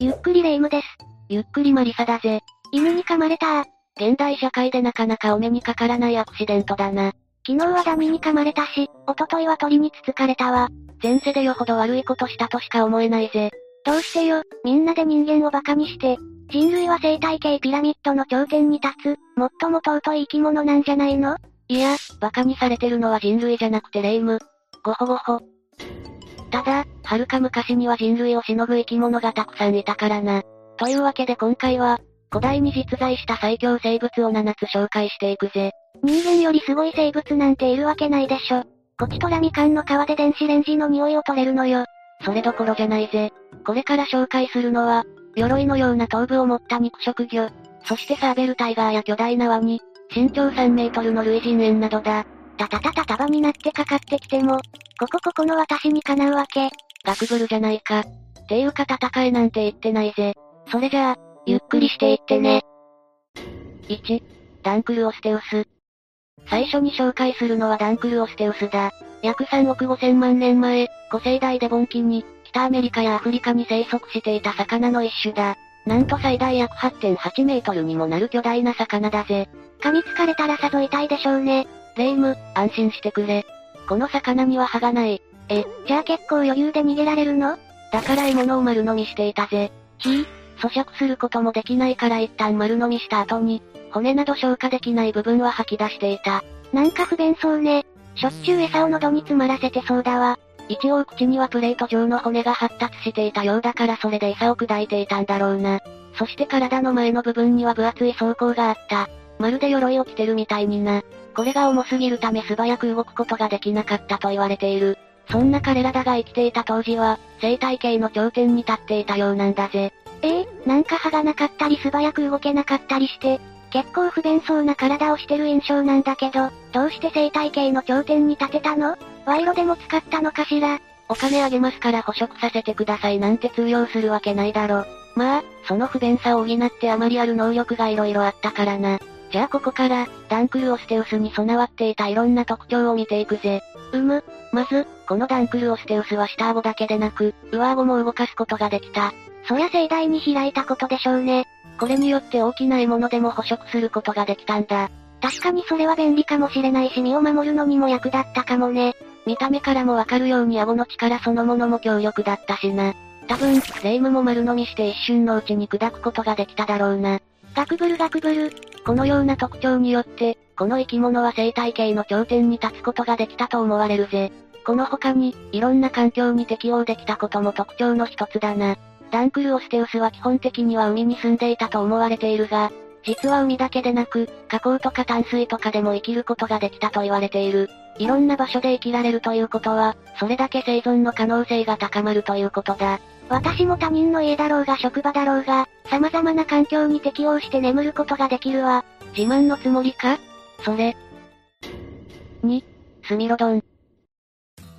ゆっくりレ夢ムです。ゆっくりマリサだぜ。犬に噛まれた現代社会でなかなかお目にかからないアクシデントだな。昨日はダミに噛まれたし、一昨日は鳥につつかれたわ。前世でよほど悪いことしたとしか思えないぜ。どうしてよ、みんなで人間を馬鹿にして。人類は生態系ピラミッドの頂点に立つ、最も尊い生き物なんじゃないの？いや、馬鹿にされてるのは人類じゃなくてレイム。ごほごほ。ただ、はるか昔には人類をしのぐ生き物がたくさんいたからな。というわけで今回は、古代に実在した最強生物を7つ紹介していくぜ。人間よりすごい生物なんているわけないでしょ。ゴチトラミカンの皮で電子レンジの匂いを取れるのよ。それどころじゃないぜ。これから紹介するのは、鎧のような頭部を持った肉食魚、そしてサーベルタイガーや巨大なワニ、身長3メートルの類人猿などだ。たたたた束になってかかってきても、ここここの私にかなうわけ。ガクブルじゃないか。ていうか戦えなんて言ってないぜ。それじゃあ、ゆっくりしていってね。1、ダンクルオステウス。最初に紹介するのはダンクルオステウスだ。約3億5千万年前、古生代デボン期に、北アメリカやアフリカに生息していた魚の一種だ。なんと最大約8.8メートルにもなる巨大な魚だぜ。噛みつかれたらさぞ痛いでしょうね。レイム、安心してくれ。この魚には歯がない。え、じゃあ結構余裕で逃げられるの？だから獲物を丸飲みしていたぜ。ひぃ、咀嚼することもできないから一旦丸飲みした後に、骨など消化できない部分は吐き出していた。なんか不便そうね。しょっちゅう餌を喉に詰まらせてそうだわ。一応口にはプレート状の骨が発達していたようだからそれで餌を砕いていたんだろうな。そして体の前の部分には分厚い装甲があった。まるで鎧を着てるみたいにな。これが重すぎるため素早く動くことができなかったと言われている。そんな彼らだが生きていた当時は、生態系の頂点に立っていたようなんだぜ。ええー、なんか歯がなかったり素早く動けなかったりして、結構不便そうな体をしてる印象なんだけど、どうして生態系の頂点に立てたの？賄賂でも使ったのかしら？お金あげますから捕食させてくださいなんて通用するわけないだろ。まあ、その不便さを補ってあまりある能力が色々あったからな。じゃあここから、ダンクルオステウスに備わっていたいろんな特徴を見ていくぜ。うむ。まず、このダンクルオステウスは下顎だけでなく、上顎も動かすことができた。そりゃ盛大に開いたことでしょうね。これによって大きな獲物でも捕食することができたんだ。確かにそれは便利かもしれないし身を守るのにも役立ったかもね。見た目からもわかるように顎の力そのものも強力だったしな。多分、レイムも丸飲みして一瞬のうちに砕くことができただろうな。ガクブルガクブル。このような特徴によって、この生き物は生態系の頂点に立つことができたと思われるぜ。この他に、いろんな環境に適応できたことも特徴の一つだな。ダンクルオステウスは基本的には海に住んでいたと思われているが、実は海だけでなく、河口とか淡水とかでも生きることができたと言われている。いろんな場所で生きられるということは、それだけ生存の可能性が高まるということだ。私も他人の家だろうが職場だろうが、様々な環境に適応して眠ることができるわ。自慢のつもりか？それ。2、スミロドン。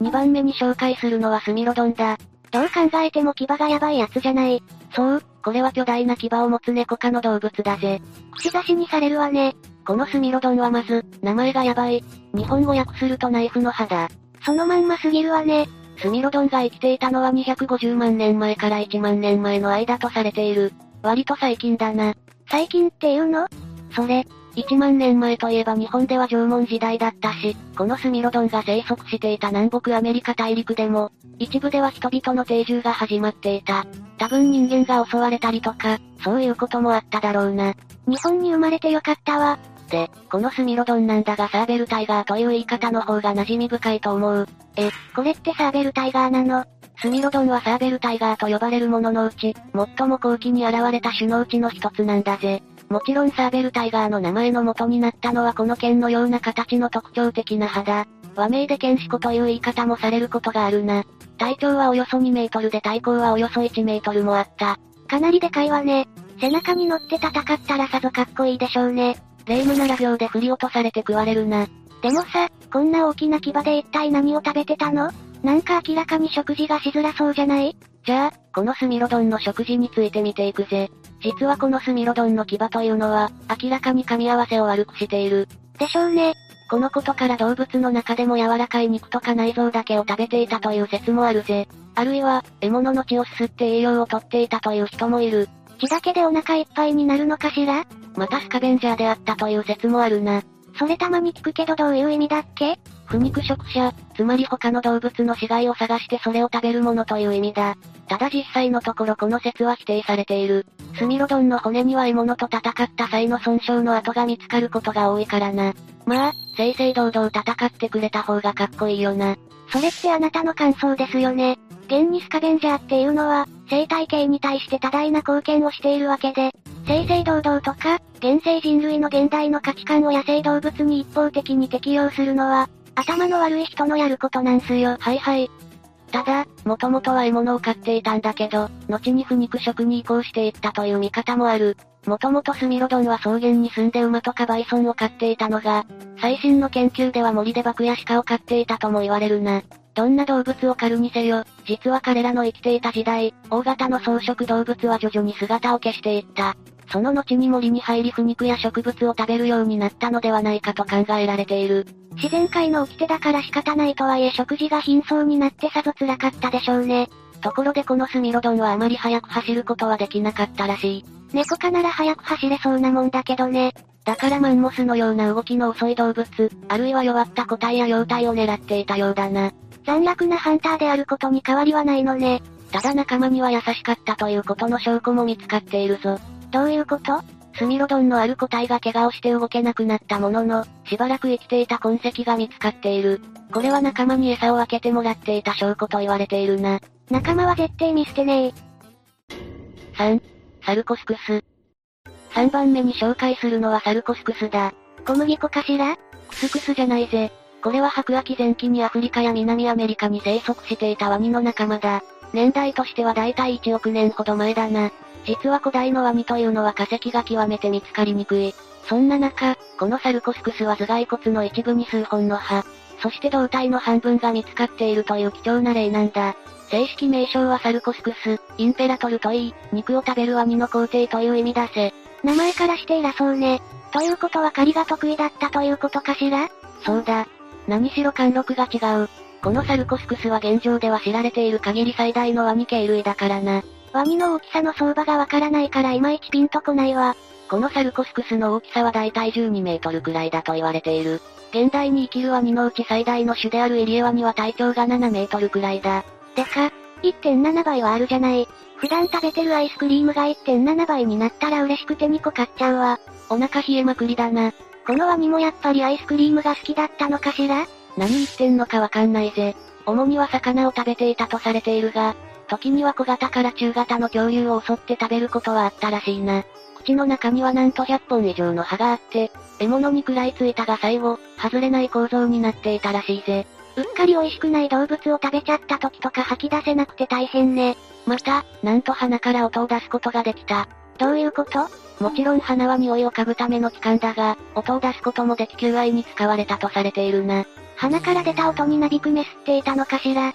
2番目に紹介するのはスミロドンだ。どう考えても牙がやばいやつじゃない。そう、これは巨大な牙を持つ猫科の動物だぜ。口出しにされるわね。このスミロドンはまず、名前がやばい。日本語訳するとナイフの歯だ。そのまんますぎるわね。スミロドンが生きていたのは250万年前から1万年前の間とされている。割と最近だな。最近っていうの？それ、1万年前といえば日本では縄文時代だったし、このスミロドンが生息していた南北アメリカ大陸でも、一部では人々の定住が始まっていた。多分人間が襲われたりとか、そういうこともあっただろうな。日本に生まれてよかったわ。で、このスミロドンなんだがサーベルタイガーという言い方の方が馴染み深いと思う。え、これってサーベルタイガーなの？スミロドンはサーベルタイガーと呼ばれるもののうち、最も後期に現れた種のうちの一つなんだぜ。もちろんサーベルタイガーの名前の元になったのはこの剣のような形の特徴的な歯だ。和名で剣士子という言い方もされることがあるな。体長はおよそ2メートルで体高はおよそ1メートルもあった。かなりでかいわね。背中に乗って戦ったらさぞかっこいいでしょうね。霊夢なら秒で振り落とされて食われるな。でもさ、こんな大きな牙で一体何を食べてたの？なんか明らかに食事がしづらそうじゃない？じゃあ、このスミロドンの食事について見ていくぜ。実はこのスミロドンの牙というのは、明らかに噛み合わせを悪くしている。でしょうね。このことから動物の中でも柔らかい肉とか内臓だけを食べていたという説もあるぜ。あるいは、獲物の血をすすって栄養をとっていたという人もいる。血だけでお腹いっぱいになるのかしら？またスカベンジャーであったという説もあるな。それたまに聞くけどどういう意味だっけ？不肉食者、つまり他の動物の死骸を探してそれを食べるものという意味だ。ただ実際のところこの説は否定されている。スミロドンの骨には獲物と戦った際の損傷の跡が見つかることが多いからな。まあ、正々堂々戦ってくれた方がかっこいいよな。それってあなたの感想ですよね。現にスカベンジャーっていうのは、生態系に対して多大な貢献をしているわけで、正々堂々とか、現世人類の現代の価値観を野生動物に一方的に適用するのは、頭の悪い人のやることなんすよ。はいはい。ただ、もともとは獲物を飼っていたんだけど、後に不肉食に移行していったという見方もある。もともとスミロドンは草原に住んで馬とかバイソンを飼っていたのが、最新の研究では森でバクや鹿を飼っていたとも言われるな。どんな動物を狩るにせよ、実は彼らの生きていた時代、大型の草食動物は徐々に姿を消していった。その後に森に入り不肉や植物を食べるようになったのではないかと考えられている。自然界の掟だから仕方ないとはいえ食事が貧相になってさぞ辛かったでしょうね。ところでこのスミロドンはあまり速く走ることはできなかったらしい。猫科なら速く走れそうなもんだけどね。だからマンモスのような動きの遅い動物、あるいは弱った個体や幼体を狙っていたようだな。残虐なハンターであることに変わりはないのね。ただ仲間には優しかったということの証拠も見つかっているぞ。どういうこと？スミロドンのある個体が怪我をして動けなくなったものの、しばらく生きていた痕跡が見つかっている。これは仲間に餌を分けてもらっていた証拠と言われているな。仲間は絶対見捨てねえ。3、サルコスクス。3番目に紹介するのはサルコスクスだ。小麦粉かしら？クスクスじゃないぜ。これは白亜紀前期にアフリカや南アメリカに生息していたワニの仲間だ。年代としてはだいたい1億年ほど前だな。実は古代のワニというのは化石が極めて見つかりにくい。そんな中、このサルコスクスは頭蓋骨の一部に数本の歯、そして胴体の半分が見つかっているという貴重な例なんだ。正式名称はサルコスクス、インペラトルといい、肉を食べるワニの皇帝という意味だぜ。名前からして偉そうね。ということは狩りが得意だったということかしら？そうだ。何しろ貫禄が違う。このサルコスクスは現状では知られている限り最大のワニ系類だからな。ワニの大きさの相場がわからないからいまいちピンとこないわ。このサルコスクスの大きさはだいたい12メートルくらいだと言われている。現代に生きるワニのうち最大の種であるイリエワニは体長が7メートルくらいだ。でか、1.7倍はあるじゃない。普段食べてるアイスクリームが1.7倍になったら嬉しくて2個買っちゃうわ。お腹冷えまくりだな。このワニもやっぱりアイスクリームが好きだったのかしら？何言ってんのかわかんないぜ。主には魚を食べていたとされているが、時には小型から中型の恐竜を襲って食べることはあったらしいな。口の中にはなんと100本以上の歯があって、獲物に食らいついたが最後、外れない構造になっていたらしいぜ。うっかり美味しくない動物を食べちゃった時とか吐き出せなくて大変ね。また、なんと鼻から音を出すことができた。どういうこと？もちろん鼻は匂いを嗅ぐための器官だが、音を出すこともでき求愛に使われたとされているな。鼻から出た音になびくメスっていたのかしら。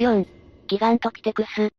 4、ギガントキテクス。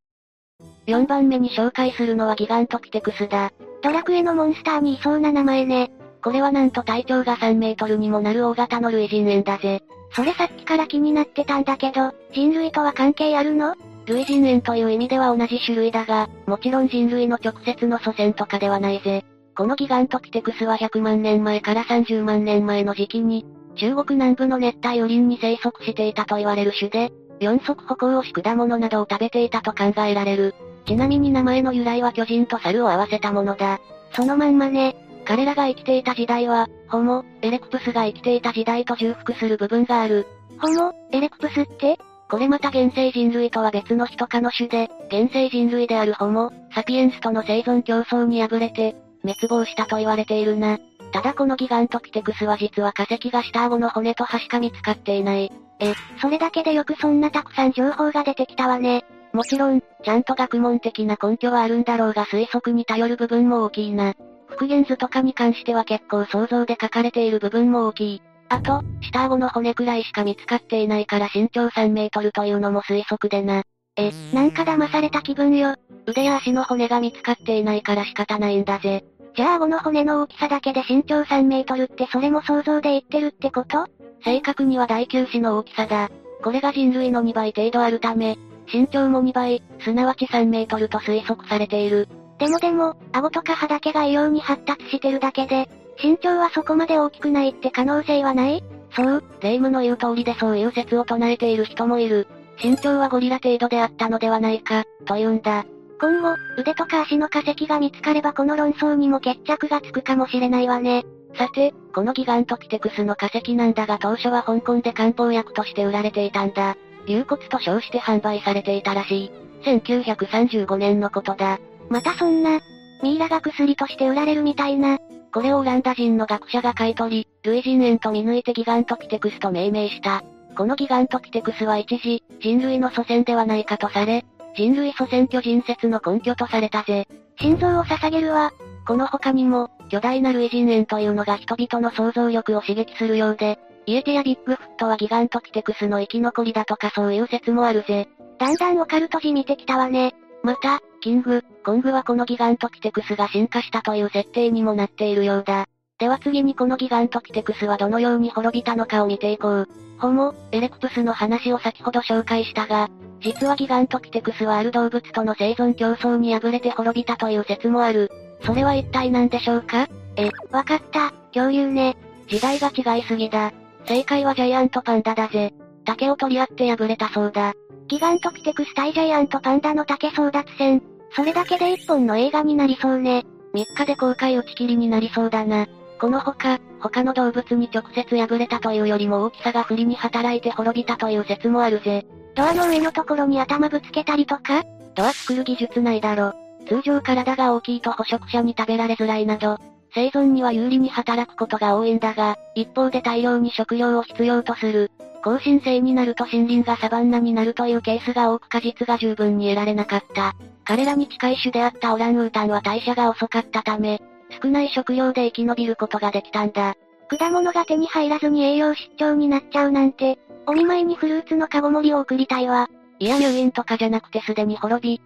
4番目に紹介するのはギガントキテクスだ。ドラクエのモンスターにいそうな名前ね。これはなんと体長が3メートルにもなる大型の類人猿だぜ。それさっきから気になってたんだけど、人類とは関係あるの？類人猿という意味では同じ種類だが、もちろん人類の直接の祖先とかではないぜ。このギガントキテクスは100万年前から30万年前の時期に、中国南部の熱帯雨林に生息していたと言われる種で、四足歩行をし果物などを食べていたと考えられる。ちなみに名前の由来は巨人と猿を合わせたものだ。そのまんまね。彼らが生きていた時代は、ホモ、エレクプスが生きていた時代と重複する部分がある。ホモ、エレクプスって？これまた現世人類とは別の人科の種で、現世人類であるホモ、サピエンスとの生存競争に敗れて、滅亡したと言われているな。ただこのギガントピテクスは実は化石が下顎の骨と歯しか見つかっていない。え、それだけでよくそんなたくさん情報が出てきたわね。もちろん、ちゃんと学問的な根拠はあるんだろうが推測に頼る部分も大きいな。復元図とかに関しては結構想像で書かれている部分も大きい。あと、下顎の骨くらいしか見つかっていないから身長3メートルというのも推測でな。え、なんか騙された気分よ。腕や足の骨が見つかっていないから仕方ないんだぜ。じゃあ顎の骨の大きさだけで身長3メートルってそれも想像で言ってるってこと？正確には第9子の大きさだ。これが人類の2倍程度あるため、身長も2倍、すなわち3メートルと推測されている。でもでも、顎とか歯だけが異様に発達してるだけで、身長はそこまで大きくないって可能性はない？そう、霊夢の言う通りでそういう説を唱えている人もいる。身長はゴリラ程度であったのではないか、と言うんだ。今後、腕とか足の化石が見つかればこの論争にも決着がつくかもしれないわね。さて、このギガントキテクスの化石なんだが当初は香港で漢方薬として売られていたんだ。流骨と称して販売されていたらしい。1935年のことだ。またそんな、ミイラが薬として売られるみたいな。これをオランダ人の学者が買い取り、類人猿と見抜いてギガントキテクスと命名した。このギガントキテクスは一時、人類の祖先ではないかとされ、人類祖先巨人説の根拠とされたぜ。心臓を捧げるわ。この他にも、巨大な類人猿というのが人々の想像力を刺激するようで、イエテやビッグフットはギガントキテクスの生き残りだとかそういう説もあるぜ。だんだんオカルトじみてきたわね。また、キング、コングはこのギガントキテクスが進化したという設定にもなっているようだ。では次にこのギガントキテクスはどのように滅びたのかを見ていこう。ホモ、エレクプスの話を先ほど紹介したが、実はギガントキテクスはある動物との生存競争に敗れて滅びたという説もある。それは一体何でしょうか？え、わかった、恐竜ね。時代が違いすぎだ。正解はジャイアントパンダだぜ。竹を取り合って敗れたそうだ。ギガントキテクス対ジャイアントパンダの竹争奪戦。それだけで一本の映画になりそうね。3日で公開打ち切りになりそうだな。このほか、他の動物に直接敗れたというよりも大きさが不利に働いて滅びたという説もあるぜ。ドアの上のところに頭ぶつけたりとか？ドア作る技術ないだろ。通常体が大きいと捕食者に食べられづらいなど、生存には有利に働くことが多いんだが、一方で大量に食料を必要とする。更新性になると森林がサバンナになるというケースが多く果実が十分に得られなかった。彼らに近い種であったオランウータンは代謝が遅かったため、少ない食料で生き延びることができたんだ。果物が手に入らずに栄養失調になっちゃうなんて、お見舞いにフルーツのカゴ盛りを送りたいわ。いや入院とかじゃなくてすでに滅び。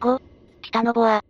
5、北のボア。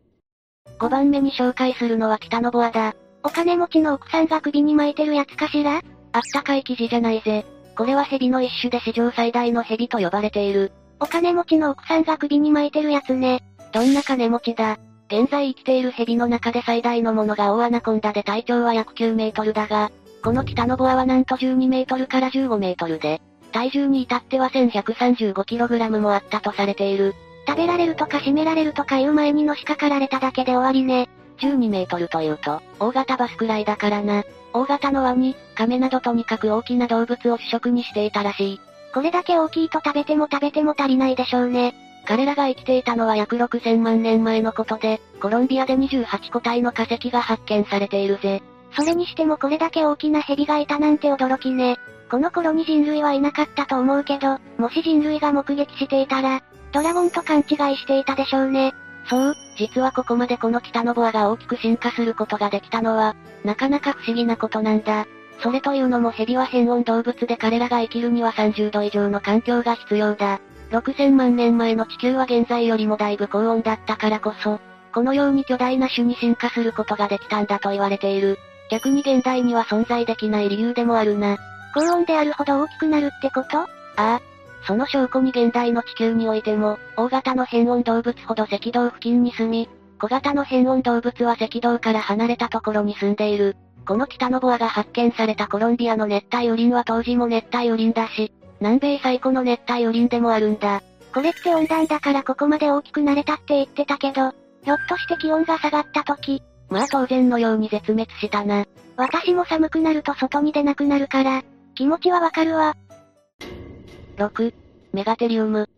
5番目に紹介するのは北のボアだ。お金持ちの奥さんが首に巻いてるやつかしら？あったかい生地じゃないぜ。これは蛇の一種で史上最大の蛇と呼ばれている。お金持ちの奥さんが首に巻いてるやつね。どんな金持ちだ現在生きている蛇の中で最大のものが大アナコンダで体長は約9メートルだが、このティタノボアはなんと12メートルから15メートルで、体重に至っては 1135kg もあったとされている。食べられるとか締められるとかいう前にのしかかられただけで終わりね。12メートルというと、大型バスくらいだからな。大型のワニ、亀などとにかく大きな動物を主食にしていたらしい。これだけ大きいと食べても食べても足りないでしょうね。彼らが生きていたのは約6000万年前のことで、コロンビアで28個体の化石が発見されているぜ。それにしてもこれだけ大きな蛇がいたなんて驚きね。この頃に人類はいなかったと思うけど、もし人類が目撃していたら、ドラゴンと勘違いしていたでしょうね。そう、実はここまでこの北のボアが大きく進化することができたのは、なかなか不思議なことなんだ。それというのも蛇は変温動物で彼らが生きるには30度以上の環境が必要だ。6000万年前の地球は現在よりもだいぶ高温だったからこそ、このように巨大な種に進化することができたんだと言われている。逆に現代には存在できない理由でもあるな。高温であるほど大きくなるってこと？ああ。その証拠に現代の地球においても、大型の変温動物ほど赤道付近に住み、小型の変温動物は赤道から離れたところに住んでいる。この北のボアが発見されたコロンビアの熱帯雨林は当時も熱帯雨林だし、南米最古の熱帯雨林でもあるんだ。これって温暖だからここまで大きくなれたって言ってたけど、ひょっとして気温が下がった時。まあ当然のように絶滅したな。私も寒くなると外に出なくなるから、気持ちはわかるわ。6、メガテリウム。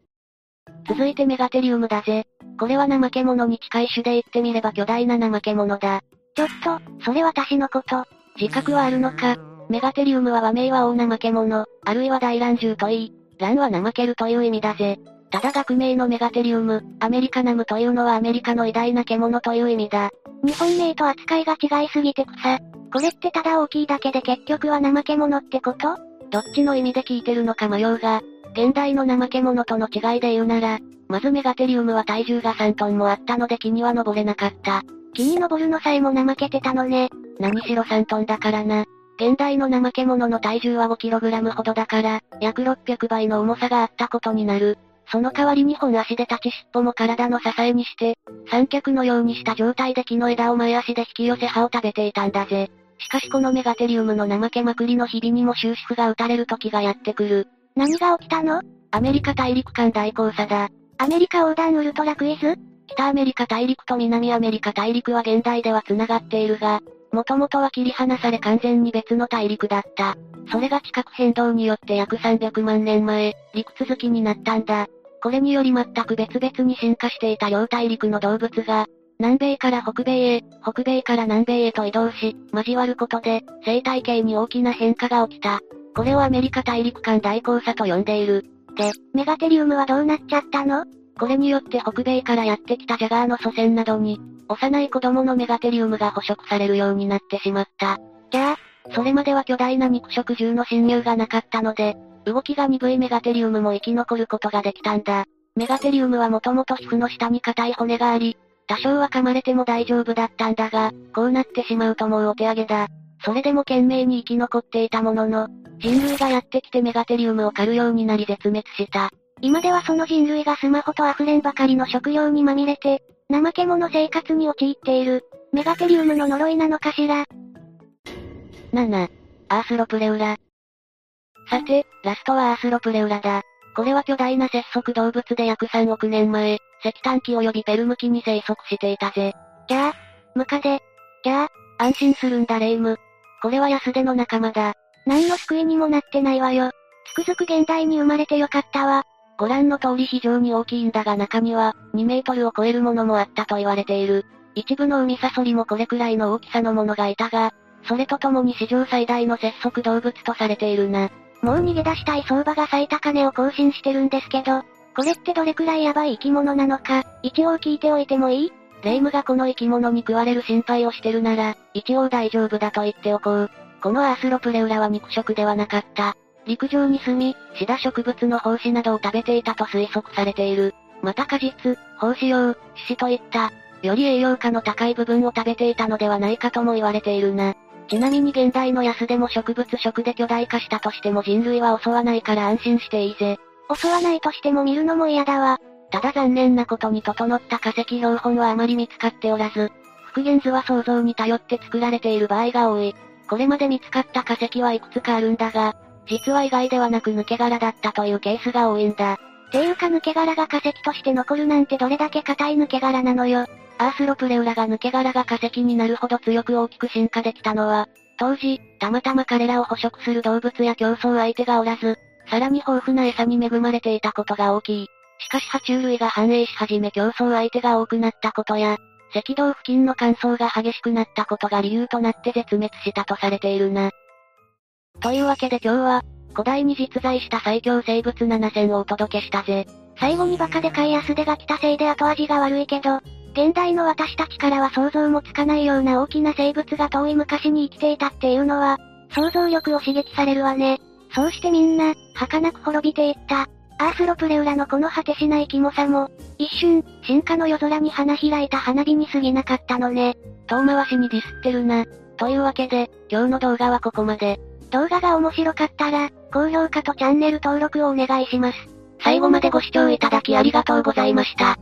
続いてメガテリウムだぜ。これは怠け者に近い種で言ってみれば巨大な怠け者だ。ちょっと、それ私のこと。自覚はあるのかメガテリウムは和名は大怠け者、あるいは大乱獣といい、乱は怠けるという意味だぜ。ただ学名のメガテリウム、アメリカナムというのはアメリカの偉大な獣という意味だ。日本名と扱いが違いすぎて草。これってただ大きいだけで結局は怠け者ってこと？どっちの意味で聞いてるのか迷うが、現代の怠け者との違いで言うなら、まずメガテリウムは体重が3トンもあったので木には登れなかった。木に登るのさえも怠けてたのね。何しろ3トンだからな。現代の怠け者の体重は 5kg ほどだから、約600倍の重さがあったことになる。その代わり2本足で立ち尻尾も体の支えにして、三脚のようにした状態で木の枝を前足で引き寄せ葉を食べていたんだぜ。しかしこのメガテリウムの怠けまくりの日々にも終止符が打たれる時がやってくる。何が起きたの？アメリカ大陸間大交差だ。アメリカ横断ウルトラクイズ？北アメリカ大陸と南アメリカ大陸は現代では繋がっているが、もともとは切り離され完全に別の大陸だった。それが地殻変動によって約300万年前、陸続きになったんだ。これにより全く別々に進化していた両大陸の動物が、南米から北米へ、北米から南米へと移動し、交わることで、生態系に大きな変化が起きた。これをアメリカ大陸間大交差と呼んでいる。で、メガテリウムはどうなっちゃったの？これによって北米からやってきたジャガーの祖先などに、幼い子供のメガテリウムが捕食されるようになってしまった。じゃあ、それまでは巨大な肉食獣の侵入がなかったので、動きが鈍いメガテリウムも生き残ることができたんだ。メガテリウムはもともと皮膚の下に硬い骨があり、多少は噛まれても大丈夫だったんだが、こうなってしまうともうお手上げだ。それでも懸命に生き残っていたものの、人類がやってきてメガテリウムを狩るようになり絶滅した。今ではその人類がスマホと溢れんばかりの食料にまみれて、怠け者生活に陥っている、メガテリウムの呪いなのかしら。7、アースロプレウラ。さて、ラストはアースロプレウラだ。これは巨大な節足動物で約3億年前、石炭紀及びペルム紀に生息していたぜ。じゃあ、ムカデ。じゃあ、安心するんだレイム。これは安手の仲間だ。何の救いにもなってないわよ。つくづく現代に生まれてよかったわ。ご覧の通り非常に大きいんだが中には、2メートルを超えるものもあったと言われている。一部の海サソリもこれくらいの大きさのものがいたが、それとともに史上最大の節足動物とされているな。もう逃げ出したい相場が最高値を更新してるんですけど、これってどれくらいヤバい生き物なのか、一応聞いておいてもいい？レイムがこの生き物に食われる心配をしてるなら、一応大丈夫だと言っておこう。このアースロプレウラは肉食ではなかった。陸上に住み、シダ植物の胞子などを食べていたと推測されている。また果実、胞子用、獅子といった、より栄養価の高い部分を食べていたのではないかとも言われているな。ちなみに現代の安でも植物食で巨大化したとしても人類は襲わないから安心していいぜ。襲わないとしても見るのも嫌だわ。ただ残念なことに整った化石標本はあまり見つかっておらず、復元図は想像に頼って作られている場合が多い。これまで見つかった化石はいくつかあるんだが、実は意外ではなく抜け殻だったというケースが多いんだ。ていうか抜け殻が化石として残るなんてどれだけ硬い抜け殻なのよ。アースロプレウラが抜け殻が化石になるほど強く大きく進化できたのは、当時、たまたま彼らを捕食する動物や競争相手がおらず、さらに豊富な餌に恵まれていたことが大きい。しかし爬虫類が繁栄し始め競争相手が多くなったことや、赤道付近の乾燥が激しくなったことが理由となって絶滅したとされているな。というわけで今日は、古代に実在した最強生物7選をお届けしたぜ。最後にバカでかい安手が来たせいで後味が悪いけど、現代の私たちからは想像もつかないような大きな生物が遠い昔に生きていたっていうのは、想像力を刺激されるわね。そうしてみんな、儚く滅びていった。アースロプレウラのこの果てしないキモさも、一瞬、進化の夜空に花開いた花火に過ぎなかったのね。遠回しにディスってるな。というわけで、今日の動画はここまで。動画が面白かったら、高評価とチャンネル登録をお願いします。最後までご視聴いただきありがとうございました。